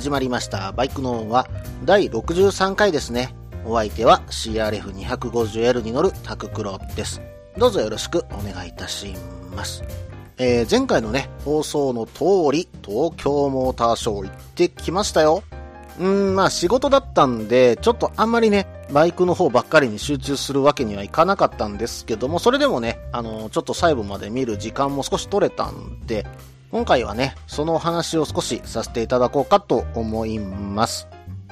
始まりました。バイクノーンは第63回ですね。お相手は CRF250L に乗るタククロです。どうぞよろしくお願いいたします。えー前回のね、放送の通り、東京モーターショー行ってきましたよ。うーん、まあ仕事だったんで、ちょっとあんまりね、バイクの方ばっかりに集中するわけにはいかなかったんですけども、それでもね、あのちょっと細部まで見る時間も少し取れたんで、今回はね、そのお話を少しさせていただこうかと思います。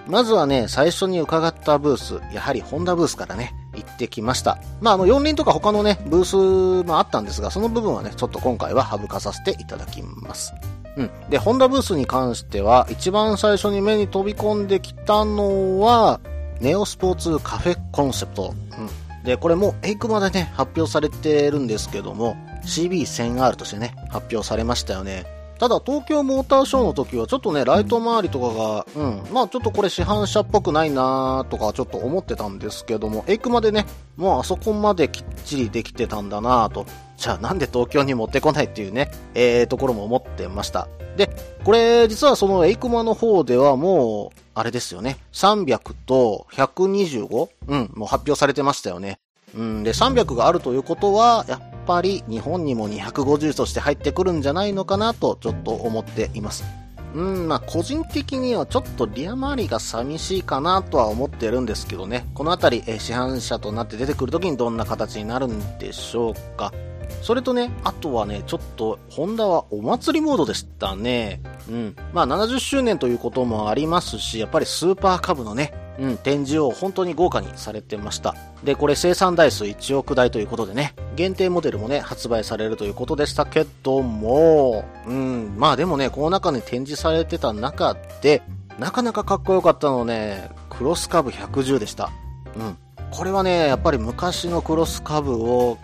まずはね、最初に伺ったブース、やはりホンダブースからね、行ってきました。まあ、あの、四輪とか他のね、ブースもあったんですが、その部分はね、ちょっと今回は省かさせていただきます。うん。で、ホンダブースに関しては、一番最初に目に飛び込んできたのは、ネオスポーツカフェコンセプト。うん。で、これもエイクマでね、発表されてるんですけども、CB1000R としてね、発表されましたよね。ただ、東京モーターショーの時は、ちょっとね、ライト周りとかが、うん、まあちょっとこれ市販車っぽくないなーとかちょっと思ってたんですけども、エイクマでね、もうあそこまできっちりできてたんだなーと、じゃあなんで東京に持ってこないっていうね、えー、ところも思ってました。で、これ、実はそのエイクマの方ではもう、あれですよね、300と 125? うん、もう発表されてましたよね。うん、で、300があるということは、やっぱり日本にも250として入ってくるんじゃないのかなとちょっと思っています。うん、まあ個人的にはちょっとリア周りが寂しいかなとは思ってるんですけどね。このあたり、え市販車となって出てくるときにどんな形になるんでしょうか。それとね、あとはね、ちょっと、ホンダはお祭りモードでしたね。うん。まあ70周年ということもありますし、やっぱりスーパーカブのね、うん、展示を本当に豪華にされてました。で、これ生産台数1億台ということでね、限定モデルもね、発売されるということでしたけども、うん、まあでもね、この中に展示されてた中で、なかなかかっこよかったのね、クロスカブ110でした。うん。これはね、やっぱり昔のクロスカブを、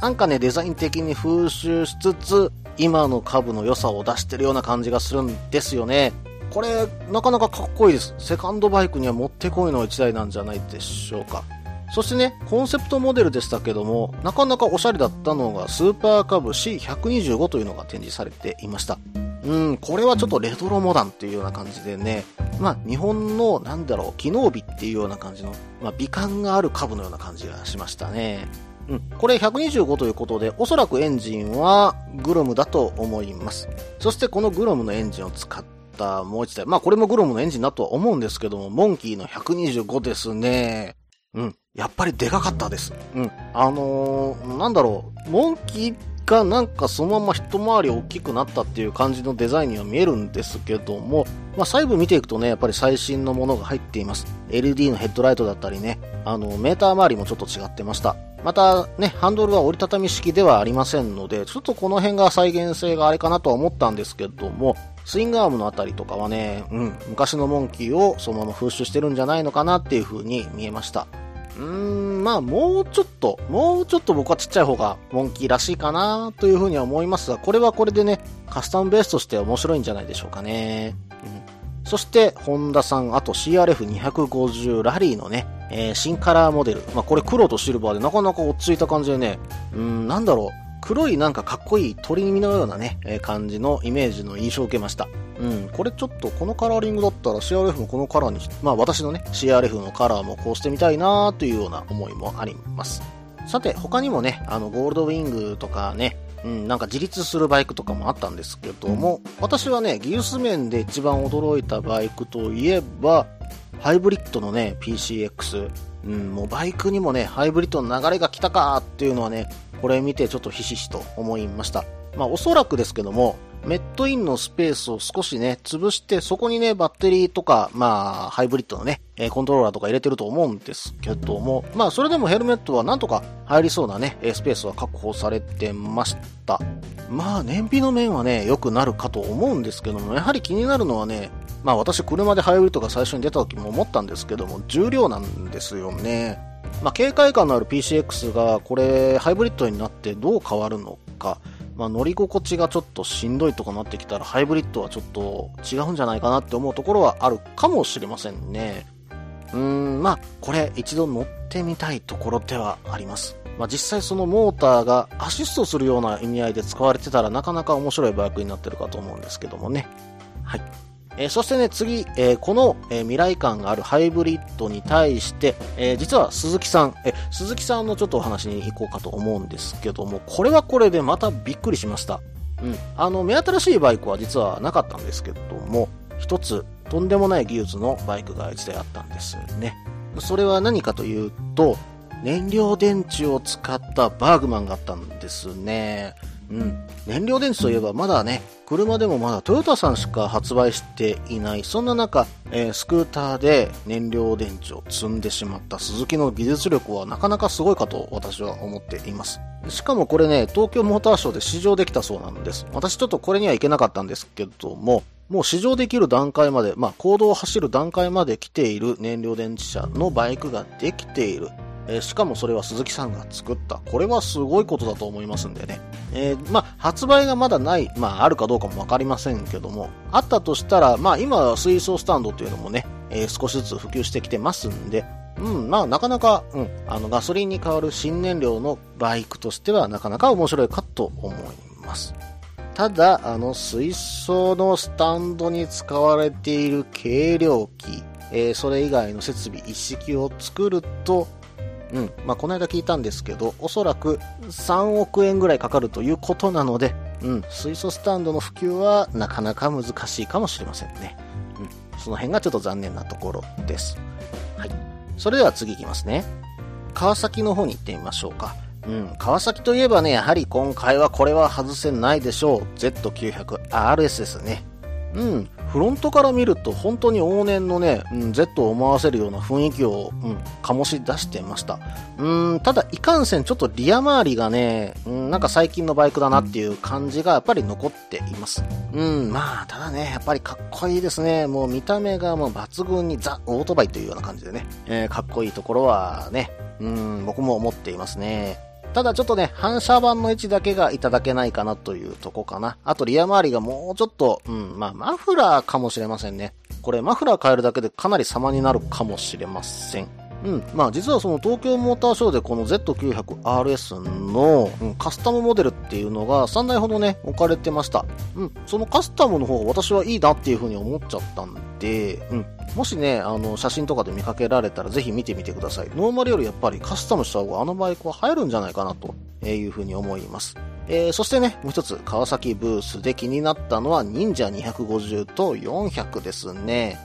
なんかね、デザイン的に風習しつつ、今の株の良さを出してるような感じがするんですよね。これ、なかなかかっこいいです。セカンドバイクにはもってこいの一台なんじゃないでしょうか。そしてね、コンセプトモデルでしたけども、なかなかおしゃれだったのが、スーパーカブ C125 というのが展示されていました。うん、これはちょっとレトロモダンっていうような感じでね、まあ、日本の、なんだろう、機能美っていうような感じの、まあ、美観がある株のような感じがしましたね。うん、これ125ということで、おそらくエンジンはグロムだと思います。そしてこのグロムのエンジンを使ったもう一台、まあこれもグロムのエンジンだとは思うんですけども、モンキーの125ですね。うん、やっぱりでかかったです。うん、あのー、なんだろう、モンキーがなんかそのまま一回り大きくなったっていう感じのデザインには見えるんですけども、まあ細部見ていくとね、やっぱり最新のものが入っています。LED のヘッドライトだったりね、あの、メーター周りもちょっと違ってました。またね、ハンドルは折りたたみ式ではありませんので、ちょっとこの辺が再現性があれかなとは思ったんですけども、スイングアームのあたりとかはね、うん、昔のモンキーをそのまま風習してるんじゃないのかなっていう風に見えました。うーん、まあもうちょっと、もうちょっと僕はちっちゃい方がモンキーらしいかなという風には思いますが、これはこれでね、カスタムベースとして面白いんじゃないでしょうかね。うん、そして、ホンダさん、あと CRF250 ラリーのね、えー新カラーモデル。まあこれ黒とシルバーでなかなか落ち着いた感じでね、うーん、なんだろう。黒いなんかかっこいい鳥耳のようなね、えー感じのイメージの印象を受けました。うん、これちょっとこのカラーリングだったら CRF もこのカラーに、まあ私のね、CRF のカラーもこうしてみたいなというような思いもあります。さて、他にもね、あの、ゴールドウィングとかね、うん、なんか自立するバイクとかもあったんですけども、私はね、技術面で一番驚いたバイクといえば、ハイブリッドのね、PCX。うん、もうバイクにもね、ハイブリッドの流れが来たかっていうのはね、これ見てちょっとひしひしと思いました。まあおそらくですけども、メットインのスペースを少しね、潰して、そこにね、バッテリーとか、まあ、ハイブリッドのね、えコントローラーとか入れてると思うんですけども、まあ、それでもヘルメットはなんとか入りそうなね、スペースは確保されてました。まあ、燃費の面はね、良くなるかと思うんですけども、やはり気になるのはね、まあ私車でハイブリッドが最初に出た時も思ったんですけども、重量なんですよね。まあ軽快感のある PCX がこれハイブリッドになってどう変わるのか、まあ乗り心地がちょっとしんどいとかなってきたらハイブリッドはちょっと違うんじゃないかなって思うところはあるかもしれませんね。うーん、まあこれ一度乗ってみたいところではあります。まあ、実際そのモーターがアシストするような意味合いで使われてたらなかなか面白いバイクになってるかと思うんですけどもね。はい。えー、そしてね、次、えー、この、えー、未来感があるハイブリッドに対して、え実は鈴木さん、え鈴木さんのちょっとお話に行こうかと思うんですけども、これはこれでまたびっくりしました。うん。あの、目新しいバイクは実はなかったんですけども、一つ、とんでもない技術のバイクが一台あったんですね。それは何かというと、燃料電池を使ったバーグマンがあったんですね。うん。燃料電池といえばまだね、車でもまだトヨタさんしか発売していない。そんな中、えー、スクーターで燃料電池を積んでしまった鈴木の技術力はなかなかすごいかと私は思っています。しかもこれね、東京モーターショーで試乗できたそうなんです。私ちょっとこれには行けなかったんですけども、もう試乗できる段階まで、まあ、行動を走る段階まで来ている燃料電池車のバイクができている。えー、しかもそれは鈴木さんが作った。これはすごいことだと思いますんでね。えー、まあ、発売がまだない、まあ、あるかどうかもわかりませんけども、あったとしたら、まあ、今水素スタンドっていうのもね、えー、少しずつ普及してきてますんで、うん、まあ、なかなか、うん、あの、ガソリンに代わる新燃料のバイクとしては、なかなか面白いかと思います。ただ、あの、水素のスタンドに使われている軽量機、えー、それ以外の設備一式を作ると、うん。まあ、この間聞いたんですけど、おそらく3億円ぐらいかかるということなので、うん。水素スタンドの普及はなかなか難しいかもしれませんね。うん。その辺がちょっと残念なところです。はい。それでは次いきますね。川崎の方に行ってみましょうか。うん。川崎といえばね、やはり今回はこれは外せないでしょう。Z900RS ですね。うん。フロントから見ると本当に往年のね、うん、Z を思わせるような雰囲気を、うん、醸し出してました。うん、ただ、いかんせんちょっとリア周りがね、うん、なんか最近のバイクだなっていう感じがやっぱり残っています。うん、まあ、ただね、やっぱりかっこいいですね。もう見た目がもう抜群にザ・オートバイというような感じでね、えー、かっこいいところはね、うん、僕も思っていますね。ただちょっとね、反射板の位置だけがいただけないかなというとこかな。あとリア周りがもうちょっと、うん、まあマフラーかもしれませんね。これマフラー変えるだけでかなり様になるかもしれません。うん。まあ実はその東京モーターショーでこの Z900RS の、カスタムモデルっていうのが3台ほどね、置かれてました。うん。そのカスタムの方が私はいいなっていう風に思っちゃったんで、うん。もしね、あの、写真とかで見かけられたらぜひ見てみてください。ノーマルよりやっぱりカスタムした方があのバイクは入るんじゃないかなというふうに思います。えー、そしてね、もう一つ、川崎ブースで気になったのは、忍者250と400ですね。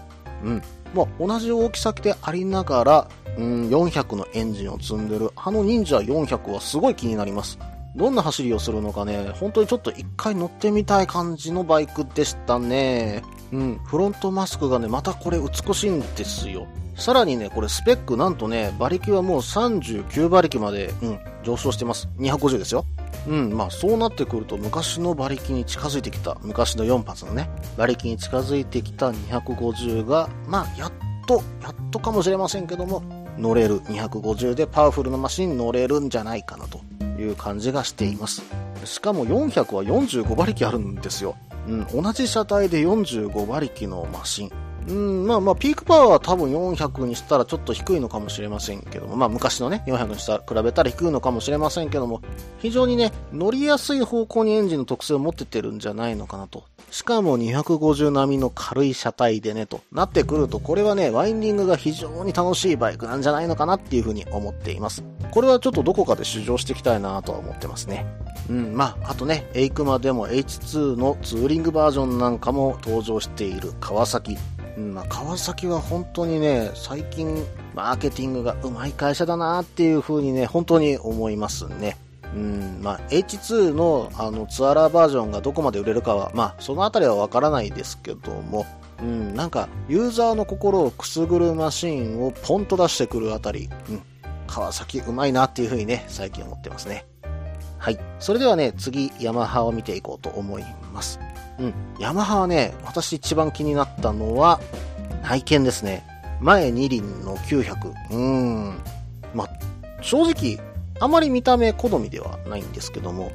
うん。まあ、同じ大きさでありながら、うん、400のエンジンを積んでる、あの忍者400はすごい気になります。どんな走りをするのかね、本当にちょっと一回乗ってみたい感じのバイクでしたね。うん、フロントマスクがね、またこれ美しいんですよ。さらにね、これスペックなんとね、馬力はもう39馬力まで、うん、上昇してます。250ですよ。うん、まあそうなってくると昔の馬力に近づいてきた、昔の4発のね、馬力に近づいてきた250が、まあやっと、やっとかもしれませんけども、乗れる250でパワフルなマシンに乗れるんじゃないかなという感じがしています。しかも400は45馬力あるんですよ。うん、同じ車体で45馬力のマシン。うん、まあまあ、ピークパワーは多分400にしたらちょっと低いのかもしれませんけども、まあ昔のね、400にしたら比べたら低いのかもしれませんけども、非常にね、乗りやすい方向にエンジンの特性を持っててるんじゃないのかなと。しかも250並みの軽い車体でね、となってくると、これはね、ワインディングが非常に楽しいバイクなんじゃないのかなっていうふうに思っています。これはちょっとどこかで試乗していきたいなとは思ってますね。うん、まあ、あとね、エイクマでも H2 のツーリングバージョンなんかも登場している川崎。まあ、川崎は本当にね、最近、マーケティングがうまい会社だなっていう風にね、本当に思いますね。うん、まあ、H2 のあのツアラーバージョンがどこまで売れるかは、まあ、そのあたりはわからないですけども、うん、なんか、ユーザーの心をくすぐるマシーンをポンと出してくるあたり、うん、川崎うまいなっていう風にね、最近思ってますね。はい。それではね、次、ヤマハを見ていこうと思います。うん。ヤマハはね、私一番気になったのは、内見ですね。前2輪の900。うん。まあ、正直、あまり見た目好みではないんですけども、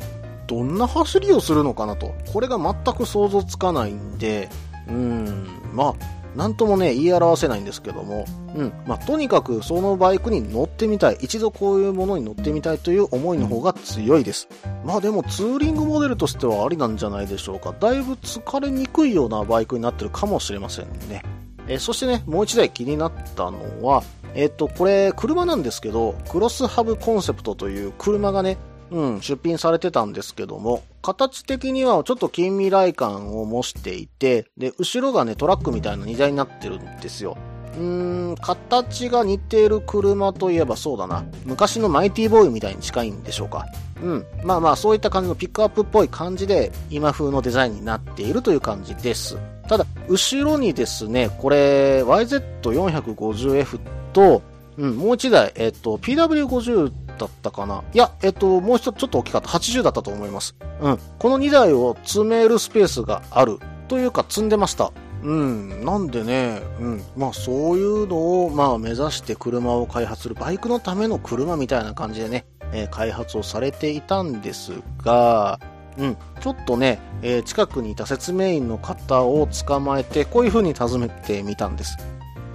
どんな走りをするのかなと。これが全く想像つかないんで、うん。まあ、なんともね、言い表せないんですけども、うん。まあ、とにかくそのバイクに乗ってみたい。一度こういうものに乗ってみたいという思いの方が強いです。まあでもツーリングモデルとしてはありなんじゃないでしょうか。だいぶ疲れにくいようなバイクになってるかもしれませんね。えそしてね、もう一台気になったのは、えっ、と、これ、車なんですけど、クロスハブコンセプトという車がね、うん、出品されてたんですけども、形的にはちょっと近未来感を模していて、で、後ろがね、トラックみたいな荷台になってるんですよ。うーん、形が似てる車といえばそうだな。昔のマイティーボーイみたいに近いんでしょうか。うん。まあまあ、そういった感じのピックアップっぽい感じで、今風のデザインになっているという感じです。ただ、後ろにですね、これ、YZ450F と、うん、もう一台、えっと、PW50 だったかないや、えっと、もう一つちょっと大きかった。80だったと思います。うん。この2台を積めるスペースがある。というか、積んでました。うん。なんでね、うん。まあ、そういうのを、まあ、目指して車を開発する。バイクのための車みたいな感じでね、えー開発をされていたんですが、うん。ちょっとね、えー近くにいた説明員の方を捕まえて、こういう風に尋ねてみたんです。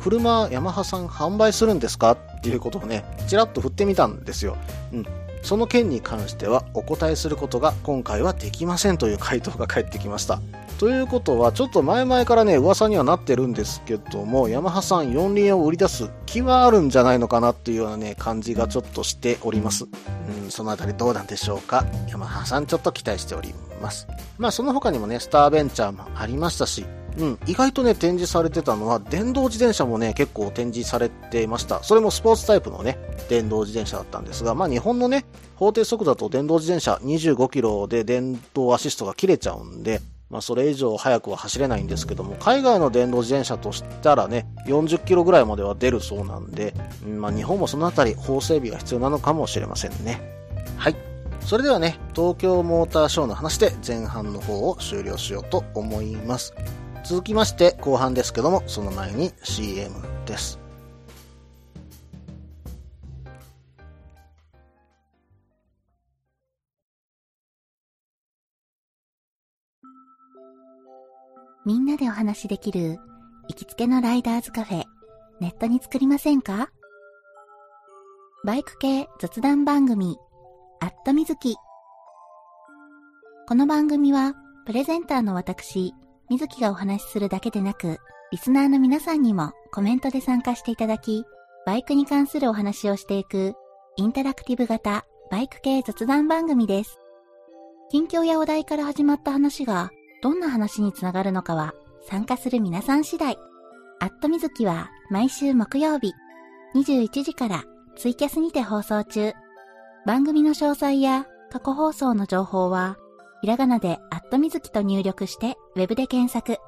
車、ヤマハさん販売するんですか？っていうことをね、ちらっと振ってみたんですよ。うん。その件に関してはお答えすることが今回はできませんという回答が返ってきました。ということは、ちょっと前々からね、噂にはなってるんですけども、ヤマハさん4輪を売り出す気はあるんじゃないのかなっていうようなね、感じがちょっとしております。うん、そのあたりどうなんでしょうか？ヤマハさんちょっと期待しております。まあその他にもね、スターベンチャーもありましたし、うん、意外とね、展示されてたのは、電動自転車もね、結構展示されていました。それもスポーツタイプのね、電動自転車だったんですが、まあ日本のね、法定速度だと電動自転車25キロで電動アシストが切れちゃうんで、まあそれ以上速くは走れないんですけども、海外の電動自転車としたらね、40キロぐらいまでは出るそうなんで、うんまあ日本もそのあたり法整備が必要なのかもしれませんね。はい。それではね、東京モーターショーの話で前半の方を終了しようと思います。続きまして後半ですけども、その前に CM です。みんなでお話しできる行きつけのライダーズカフェ、ネットに作りませんか？バイク系雑談番組、アットみずき。この番組は、プレゼンターの私、みずきがお話しするだけでなく、リスナーの皆さんにもコメントで参加していただき、バイクに関するお話をしていく、インタラクティブ型バイク系雑談番組です。近況やお題から始まった話が、どんな話につながるのかは参加する皆さん次第。アットみずきは毎週木曜日21時からツイキャスにて放送中。番組の詳細や過去放送の情報はひらがなでアットみずきと入力してウェブで検索。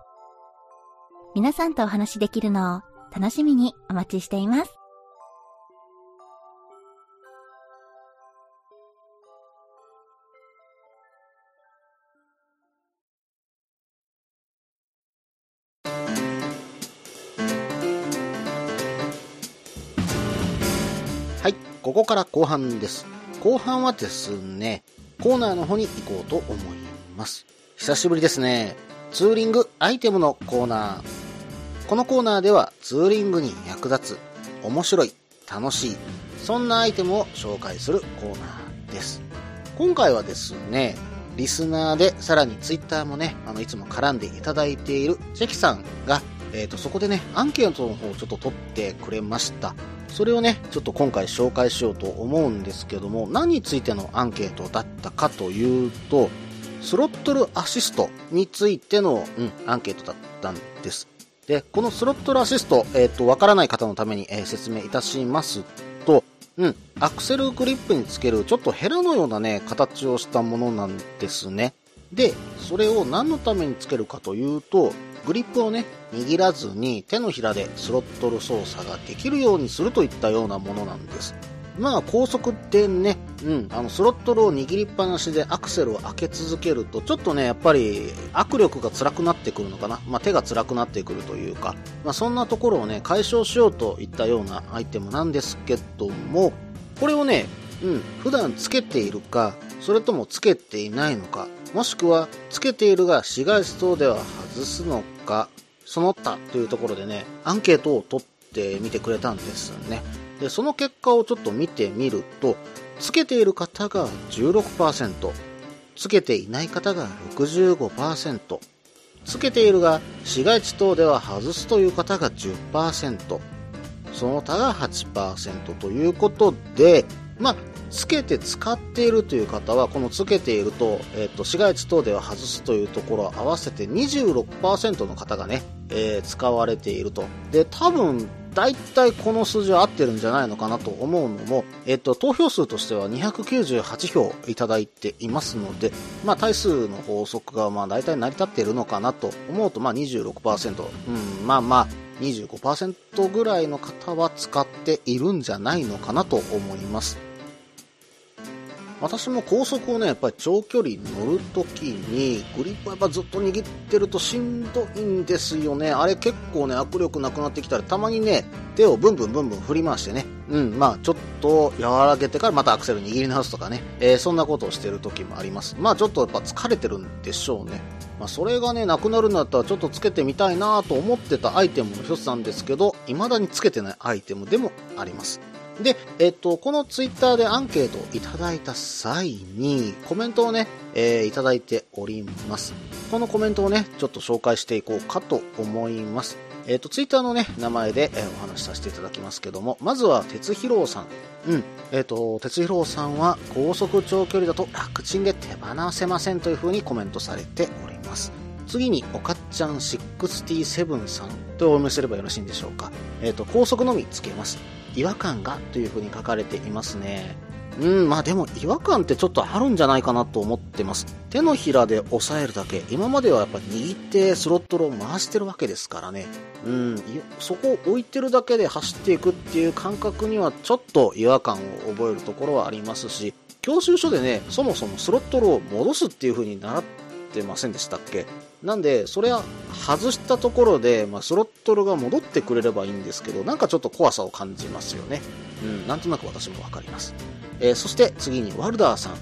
皆さんとお話しできるのを楽しみにお待ちしています。はい、ここから後半です。後半はですね、コーナーの方に行こうと思います。久しぶりですね。ツーリングアイテムのコーナー。このコーナーではツーリングに役立つ、面白い、楽しい、そんなアイテムを紹介するコーナーです。今回はですね、リスナーで、さらにツイッターもね、あの、いつも絡んでいただいている関さんが、えっ、と、そこでね、アンケートの方をちょっと取ってくれました。それをね、ちょっと今回紹介しようと思うんですけども、何についてのアンケートだったかというと、スロットルアシストについての、うん、アンケートだったんです。で、このスロットルアシスト、えっ、と、からない方のために、えー説明いたしますと、うん、アクセルグリップにつけるちょっとヘラのようなね、形をしたものなんですね。で、それを何のためにつけるかというと、グリップをね、握らずに手のひらでスロットル操作ができるようにするといったようなものなんです。まあ高速でね、うん、あのスロットルを握りっぱなしでアクセルを開け続けるとちょっとねやっぱり握力が辛くなってくるのかな、まあ、手が辛くなってくるというか、まあ、そんなところをね解消しようといったようなアイテムなんですけどもこれをね、うん、普段つけているかそれともつけていないのかもしくはつけているが市街地等では外すのかその他というところでねアンケートを取ってみてくれたんですね。でその結果をちょっと見てみるとつけている方が16%つけていない方が65%つけているが市街地等では外すという方が10%その他が8%ということでまあつけて使っているという方はこのつけていると,、えーと、市街地等では外すというところを合わせて26%の方がね、えー、使われているとで多分大体この数字は合ってるんじゃないのかなと思うのも、えっと、投票数としては298票いただいていますので、まあ、対数の法則がまあ大体成り立っているのかなと思うと、まあ26%、うん、まあまあ、25%ぐらいの方は使っているんじゃないのかなと思います。私も高速をね、やっぱり長距離乗るときに、グリップはやっぱずっと握ってるとしんどいんですよね。あれ結構ね、握力なくなってきたら、たまにね、手をブンブンブンブン振り回してね、うん、まあちょっと和らげてからまたアクセル握り直すとかね、えー、そんなことをしてる時もあります。まあちょっとやっぱ疲れてるんでしょうね。まあそれがね、なくなるんだったらちょっとつけてみたいなと思ってたアイテムの一つなんですけど、未だにつけてないアイテムでもあります。で、えっと、このツイッターでアンケートをいただいた際に、コメントをね、えー、いただいております。このコメントをね、ちょっと紹介していこうかと思います。えっ、と、ツイッターのね、名前で、えー、お話しさせていただきますけども、まずは、鉄広郎さん。うん。えっ、と、鉄広郎さんは、高速長距離だと楽ちんで手放せませんという風にコメントされております。次に、おかっちゃん67さんとお読みすればよろしいんでしょうか。えっ、と、高速のみつけます。違和感がというふうに書かれていますね。うん、まあでも違和感ってちょっとあるんじゃないかなと思ってます。手のひらで押さえるだけ。今まではやっぱ握ってスロットルを回してるわけですからね。うん、そこを置いてるだけで走っていくっていう感覚にはちょっと違和感を覚えるところはありますし、教習所でね、そもそもスロットルを戻すっていう風に習ってませんでしたっけ？なんで、それは外したところで、まあ、スロットルが戻ってくれればいいんですけど、なんかちょっと怖さを感じますよね。うん、なんとなく私もわかります。えー、そして次にワルダーさん。うん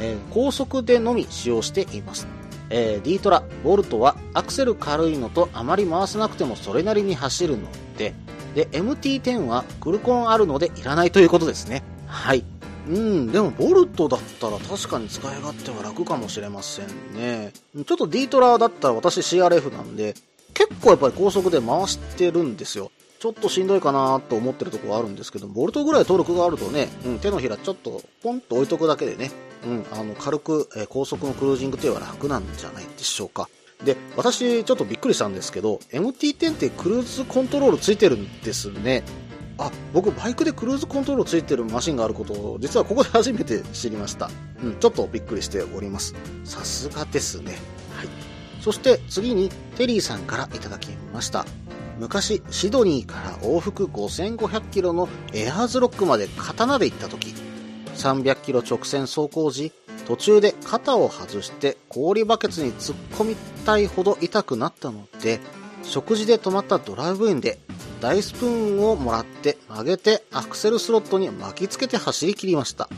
えー、高速でのみ使用しています。えー、D トラ、ボルトはアクセル軽いのとあまり回さなくてもそれなりに走るので、で、MT10 はクルコンあるのでいらないということですね。はい。うん、でもボルトだったら確かに使い勝手は楽かもしれませんね。ちょっと D トラだったら私 CRF なんで、結構やっぱり高速で回してるんですよ。ちょっとしんどいかなと思ってるとこはあるんですけど、ボルトぐらいトルクがあるとね、うん、手のひらちょっとポンと置いとくだけでね、うん、あの、軽く、えー、高速のクルージングというのは楽なんじゃないでしょうか。で、私ちょっとびっくりしたんですけど、MT10 ってクルーズコントロールついてるんですね。あ僕バイクでクルーズコントロールついてるマシンがあることを実はここで初めて知りました、うん、ちょっとびっくりしております。さすがですね。はい。そして次にテリーさんからいただきました。昔シドニーから往復5500キロのエアーズロックまで刀で行った時300キロ直線走行時途中で肩を外して氷バケツに突っ込みたいほど痛くなったので食事で止まったドライブインで大スプーンをもらって曲げてアクセルスロットに巻きつけて走り切りました。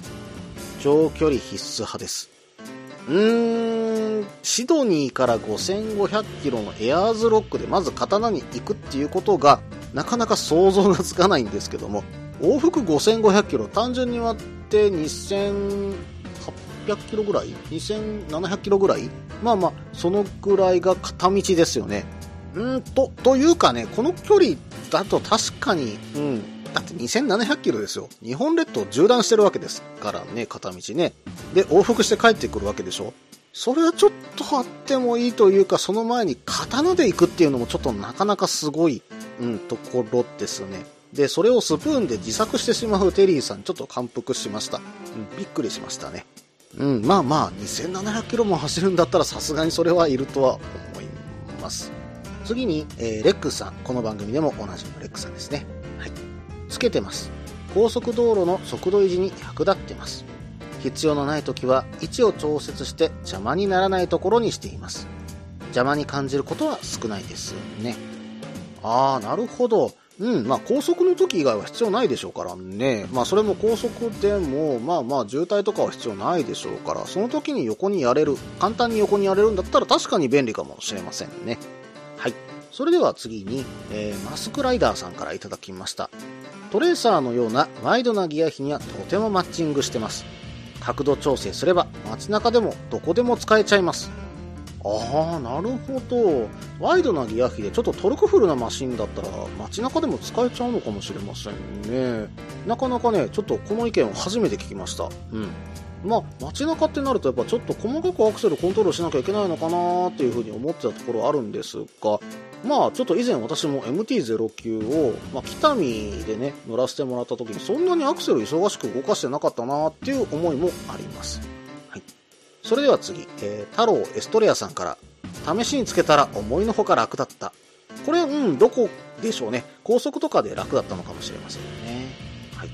長距離必須派です。うーんシドニーから5500キロのエアーズロックでまず刀に行くっていうことがなかなか想像がつかないんですけども往復5500キロ単純に割って2800キロぐらい2700キロぐらいまあまあそのぐらいが片道ですよね。うんとというかねこの距離だと確かに、うん。だって2700キロですよ。日本列島縦断してるわけですからね、片道ね。で、往復して帰ってくるわけでしょ。それはちょっとあってもいいというか、その前に刀で行くっていうのもちょっとなかなかすごい、うん、ところですね。で、それをスプーンで自作してしまうテリーさん、ちょっと感服しました。うん、びっくりしましたね。うん、まあまあ、2700キロも走るんだったらさすがにそれはいるとは思います。次に、えー、レックスさん。この番組でもおなじみのレックスさんですね。はい。つけてます。高速道路の速度維持に役立ってます必要のない時は位置を調節して邪魔にならないところにしています邪魔に感じることは少ないですねああなるほどうんまあ高速の時以外は必要ないでしょうからねまあそれも高速でもまあまあ渋滞とかは必要ないでしょうからその時に横にやれる簡単に横にやれるんだったら確かに便利かもしれませんねはい。それでは次に、えー、マスクライダーさんからいただきました。トレーサーのようなワイドなギア比にはとてもマッチングしてます。角度調整すれば街中でもどこでも使えちゃいます。ああなるほど。ワイドなギア比でちょっとトルクフルなマシンだったら街中でも使えちゃうのかもしれませんね。なかなかねちょっとこの意見を初めて聞きました。うん。まあ街中ってなるとやっぱちょっと細かくアクセルコントロールしなきゃいけないのかなっていうふうに思ってたところあるんですがまあちょっと以前私も MT-09 を、まあ、北見でね乗らせてもらった時にそんなにアクセル忙しく動かしてなかったなっていう思いもあります、はい、それでは次、えー、太郎エストレアさんから試しにつけたら思いのほか楽だった。これうんどこでしょうね。高速とかで楽だったのかもしれませんね。はい。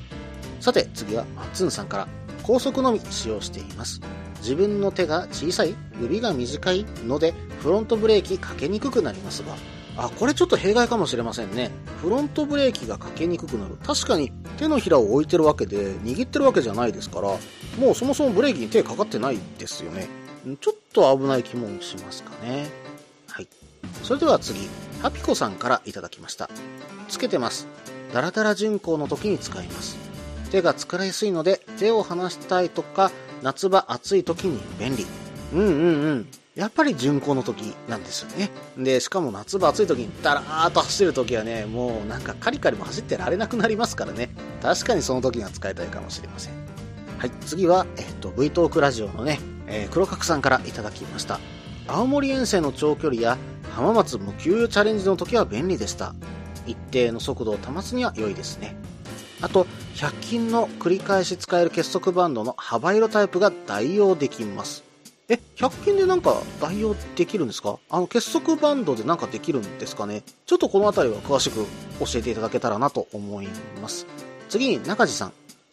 さて次はマッツンさんから。高速のみ使用しています。自分の手が小さい指が短いのでフロントブレーキかけにくくなりますが。あこれちょっと弊害かもしれませんね。フロントブレーキがかけにくくなる。確かに手のひらを置いてるわけで握ってるわけじゃないですからもうそもそもブレーキに手かかってないですよね。ちょっと危ない気もしますかね。はい。それでは次ハピコさんからいただきました。つけてます。ダラダラ巡航の時に使います。手が疲れやすいので手を離したいとか夏場暑い時に便利。うんうんうん。やっぱり巡航の時なんですよね。で、しかも夏場暑い時にダラーっと走る時はね、もうなんかカリカリも走ってられなくなりますからね。確かにその時には使いたいかもしれません。はい、次は、えっと、V トークラジオのね、えー、黒角さんからいただきました。青森遠征の長距離や浜松無給油チャレンジの時は便利でした。一定の速度を保つには良いですね。あと、100均の繰り返し使える結束バンドの幅色タイプが代用できます。え、100均でなんか代用できるんですか？あの結束バンドでなんかできるんですかね？ちょっとこの辺りは詳しく教えていただけたらなと思います。次に中地さん。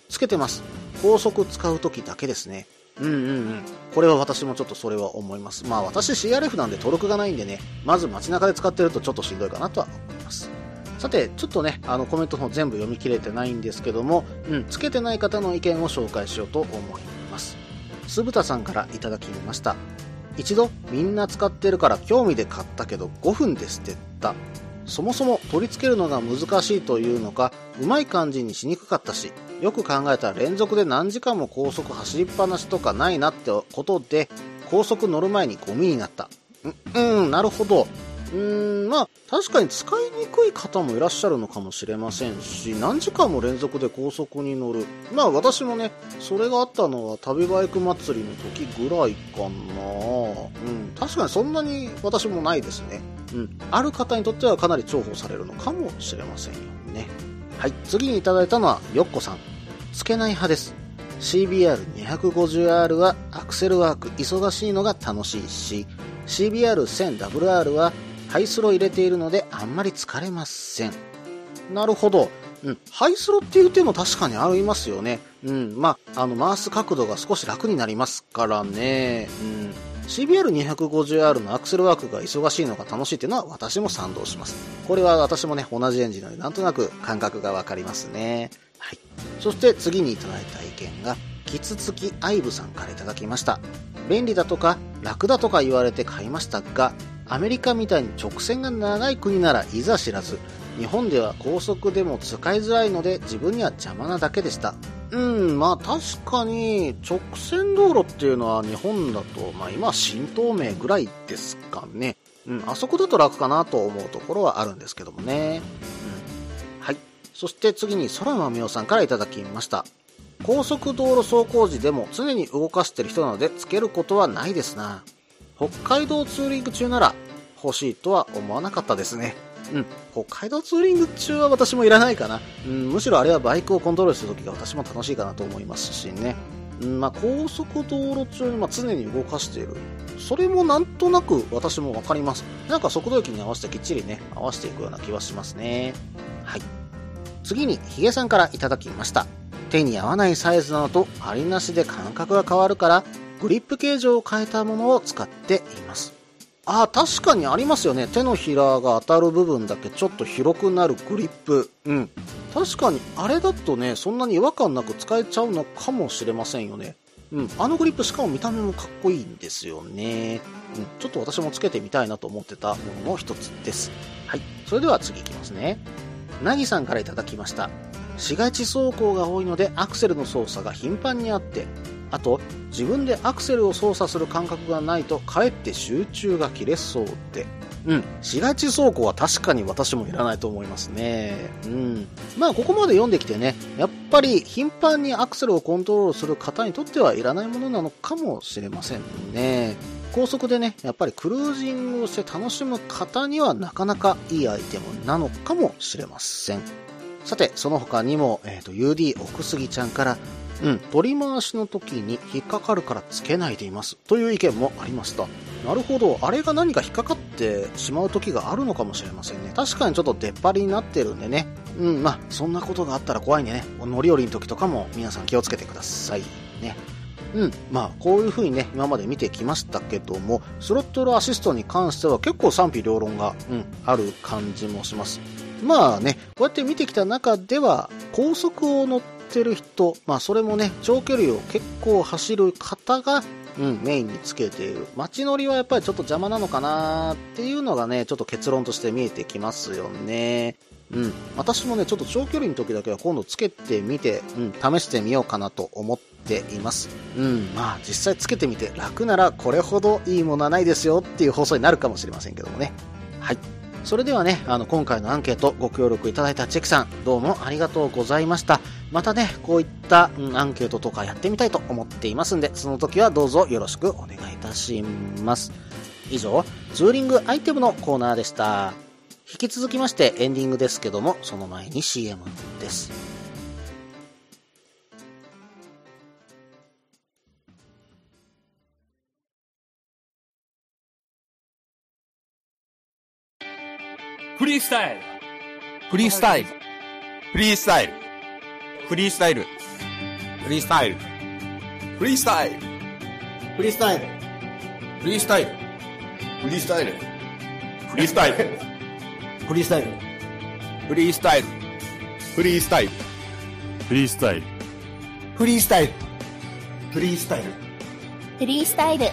つけてます。高速使う時だけですね。うんうんうん。これは私もちょっとそれは思います。まあ私 CRF なんで登録がないんでね、まず街中で使ってるとちょっとしんどいかなとは思います。さて、ちょっとね、あのコメントの全部読み切れてないんですけども、うん、つけてない方の意見を紹介しようと思います。酢豚さんからいただきました。一度みんな使ってるから興味で買ったけど5分で捨てた。そもそも取り付けるのが難しいというのか、うまい感じにしにくかったし、よく考えたら連続で何時間も高速走りっぱなしとかないなってことで、高速乗る前にゴミになった。う、うん、なるほど。うーん、まあ、確かに使いにくい方もいらっしゃるのかもしれませんし、何時間も連続で高速に乗る。まあ、私もね、それがあったのは旅バイク祭りの時ぐらいかな。うん、確かにそんなに私もないですね。うん、ある方にとってはかなり重宝されるのかもしれませんよね。はい、次にいただいたのは、よっこさん。つけない派です。CBR250R はアクセルワーク忙しいのが楽しいし、CBR1000WR はハイスロ入れているのであんまり疲れません。なるほど。うん。ハイスロっていう手も確かにありますよね。うん。まあ、あの、回す角度が少し楽になりますからね。うん。CBR250R のアクセルワークが忙しいのが楽しいっていうのは私も賛同します。これは私もね、同じエンジンなのでなんとなく感覚がわかりますね。はい。そして次にいただいた意見が、キツツキアイブさんからいただきました。便利だとか楽だとか言われて買いましたが、アメリカみたいに直線が長い国ならいざ知らず、日本では高速でも使いづらいので自分には邪魔なだけでした。うん、まあ確かに直線道路っていうのは日本だと、まあ今新東名ぐらいですかね。うん、あそこだと楽かなと思うところはあるんですけどもね。うん。はい。そして次に空間みおさんから頂きました。高速道路走行時でも常に動かしてる人なのでつけることはないですな。北海道ツーリング中なら欲しいとは思わなかったですね。うん。北海道ツーリング中は私もいらないかな。うん、むしろあれはバイクをコントロールするときが私も楽しいかなと思いますしね。うん、まあ、高速道路中にま常に動かしている。それもなんとなく私もわかります。なんか速度域に合わせてきっちりね、合わせていくような気はしますね。はい。次にヒゲさんからいただきました。手に合わないサイズなのとありなしで感覚が変わるから、グリップ形状を変えたものを使っています。あ、確かにありますよね。手のひらが当たる部分だけちょっと広くなるグリップ。うん。確かに、あれだとね、そんなに違和感なく使えちゃうのかもしれませんよね。うん。あのグリップしかも見た目もかっこいいんですよね。うん。ちょっと私もつけてみたいなと思ってたものの一つです。はい。それでは次いきますね。なぎさんからいただきました。市街地走行が多いのでアクセルの操作が頻繁にあって、あと、自分でアクセルを操作する感覚がないと、かえって集中が切れそうで。うん。市街地走行は確かに私もいらないと思いますね。うん。まあ、ここまで読んできてね、やっぱり頻繁にアクセルをコントロールする方にとってはいらないものなのかもしれませんね。高速でね、やっぱりクルージングをして楽しむ方にはなかなかいいアイテムなのかもしれません。さて、その他にも、えっ、と、UD 奥杉ちゃんから、うん、取り回しの時に引っかかるからつけないでいます。という意見もありました。なるほど。あれが何か引っかかってしまう時があるのかもしれませんね。確かにちょっと出っ張りになってるんでね。うん、まあ、そんなことがあったら怖いんでね。乗り降りの時とかも皆さん気をつけてくださいね。うん、まあ、こういう風にね、今まで見てきましたけども、スロットルアシストに関しては結構賛否両論が、うん、ある感じもします。まあね、こうやって見てきた中では、高速を乗っててる人、まあそれもね、長距離を結構走る方が、うん、メインにつけている。街乗りはやっぱりちょっと邪魔なのかなっていうのがね、ちょっと結論として見えてきますよね。うん。私もね、ちょっと長距離の時だけは今度つけてみて、うん、試してみようかなと思っています。うん、まあ実際つけてみて楽ならこれほどいいものはないですよっていう放送になるかもしれませんけどもね。はい。それではね、あの、今回のアンケートご協力いただいたチェキさん、どうもありがとうございました。またね、こういった、うん、アンケートとかやってみたいと思っていますんで、その時はどうぞよろしくお願いいたします。以上、ツーリングアイテムのコーナーでした。引き続きましてエンディングですけども、その前に CM です。リースタイルフリースタイル。フリースタイル。フリースタイル。フリースタイル。フリースタイル。フリースタイル。フリースタイル。フリースタイル。フリースタイル。フリースタイル。フリースタイル。フリースタイル。フリースタイル。フリースタイル。フリースタイル。フリースタイル。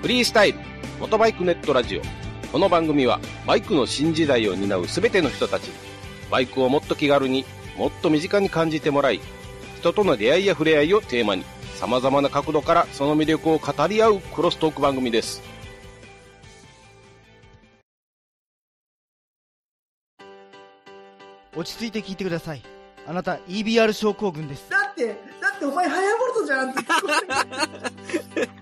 フリースタイル、モトバイクネットラジオ。この番組は、バイクの新時代を担うすべての人たちに、バイクをもっと気軽に、もっと身近に感じてもらい、人との出会いや触れ合いをテーマに、様々な角度からその魅力を語り合うクロストーク番組です。落ち着いて聞いてください。あなた EBR 症候群です。だって、だってお前ハヤボルトじゃんって。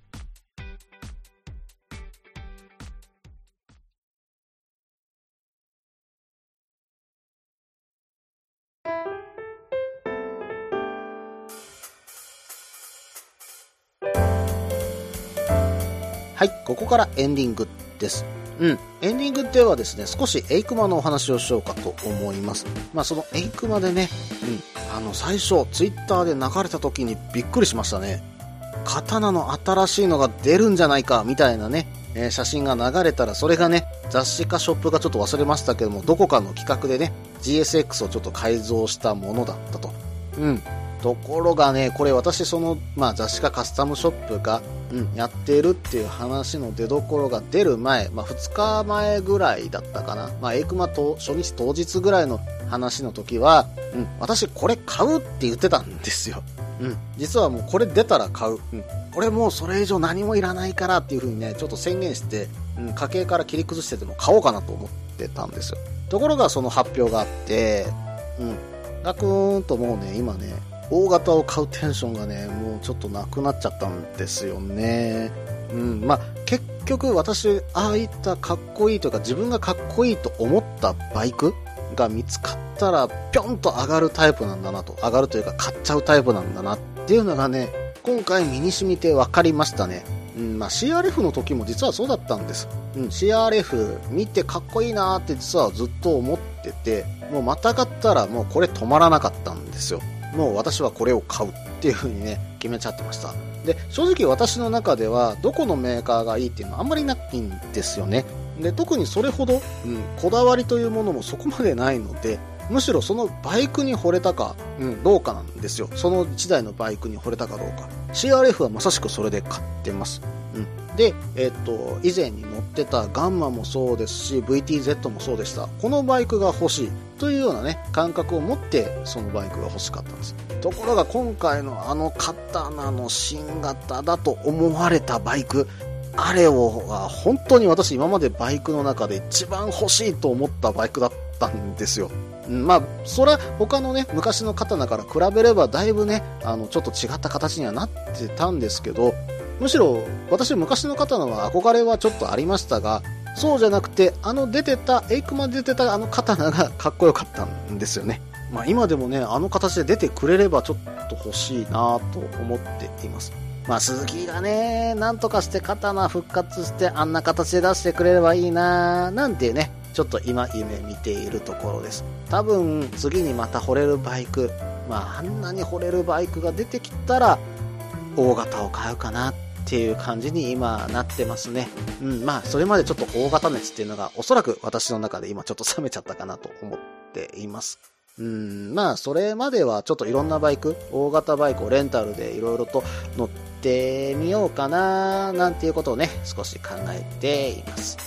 ここからエンディングです。うん、エンディングではですね、少しエイクマのお話をしようかと思います。まあ、そのエイクマでね、うん、あの、最初、ツイッターで流れた時にびっくりしましたね。刀の新しいのが出るんじゃないか、みたいなね、えー写真が流れたら、それがね、雑誌かショップかちょっと忘れましたけども、どこかの企画でね、GSX をちょっと改造したものだったと。うん。ところがね、これ私その、まあ雑誌かカスタムショップが、うん、やっているっていう話の出所が出る前、まあ2日前ぐらいだったかな。まあエイクマと初日当日ぐらいの話の時は、うん、私これ買うって言ってたんですよ。うん、実はもうこれ出たら買う。うん、これもうそれ以上何もいらないからっていう風にね、ちょっと宣言して、うん、家計から切り崩してでも買おうかなと思ってたんですよ。ところがその発表があって、うん、ガクーンともうね、今ね、大型を買うテンションがね、もうちょっとなくなっちゃったんですよね。うん、まあ、結局私、ああいったかっこいいというか自分がかっこいいと思ったバイクが見つかったら、ぴょんと上がるタイプなんだなと、上がるというか買っちゃうタイプなんだなっていうのがね、今回身に染みて分かりましたね。うん、まあ CRF の時も実はそうだったんです。うん、CRF 見てかっこいいなって実はずっと思ってて、もうまた買ったらもうこれ止まらなかったんですよ。もう私はこれを買うっていう風にね、決めちゃってました。で、正直私の中ではどこのメーカーがいいっていうのはあんまりないんですよね。で、特にそれほど、うん、こだわりというものもそこまでないので、むしろそのバイクに惚れたか、うん、どうかなんですよ。その1台のバイクに惚れたかどうか。CRF はまさしくそれで買ってます。で、えっと、以前に乗ってたガンマもそうですし、VTZ もそうでした。このバイクが欲しいというようなね、感覚を持ってそのバイクが欲しかったんです。ところが今回のあのカタナの新型だと思われたバイク、あれをは本当に私今までバイクの中で一番欲しいと思ったバイクだったんですよ。まあ、それは他のね、昔の刀から比べればだいぶね、あの、ちょっと違った形にはなってたんですけど、むしろ私昔の刀は憧れはちょっとありましたが、そうじゃなくて、あの出てた、エイクマで出てたあの刀が かっこよかったんですよね。まあ今でもね、あの形で出てくれればちょっと欲しいなと思っています。まあ鈴木がね、なんとかして刀復活してあんな形で出してくれればいいななんてね、ちょっと今夢見ているところです。多分次にまた惚れるバイク、まああんなに惚れるバイクが出てきたら、大型を買うかなってっていう感じに今なってますね。うん、まあそれまでちょっと大型熱っていうのがおそらく私の中で今ちょっと冷めちゃったかなと思っています。うん、まあそれまではちょっといろんなバイク、大型バイクをレンタルでいろいろと乗ってみようかななんていうことをね、少し考えています。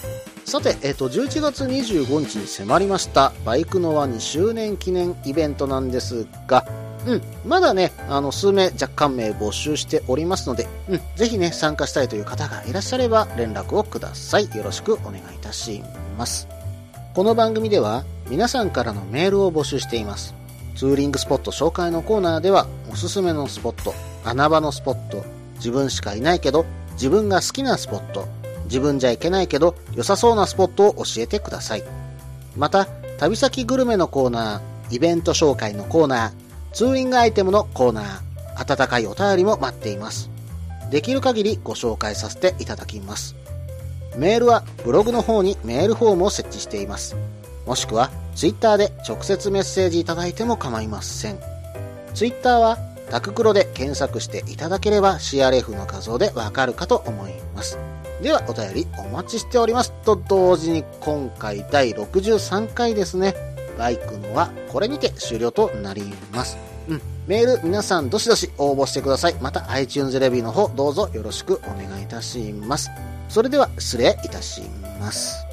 さて、えっ、と、11月25日に迫りました、バイクの輪2周年記念イベントなんですが、うん、まだね、あの、数名、若干名募集しておりますので、うん、ぜひね、参加したいという方がいらっしゃれば、連絡をください。よろしくお願いいたします。この番組では、皆さんからのメールを募集しています。ツーリングスポット紹介のコーナーでは、おすすめのスポット、穴場のスポット、自分しかいないけど、自分が好きなスポット、自分じゃいけないけど、良さそうなスポットを教えてください。また、旅先グルメのコーナー、イベント紹介のコーナー、ツーリングアイテムのコーナー、温かいお便りも待っています。できる限りご紹介させていただきます。メールはブログの方にメールフォームを設置しています。もしくは、ツイッターで直接メッセージいただいても構いません。ツイッターは、タククロで検索していただければ CRF の画像でわかるかと思います。では、お便りお待ちしております。と同時に今回第63回ですね。バイクのはこれにて終了となります。うん。メール皆さんどしどし応募してください。また iTunes レビューの方どうぞよろしくお願いいたします。それでは失礼いたします。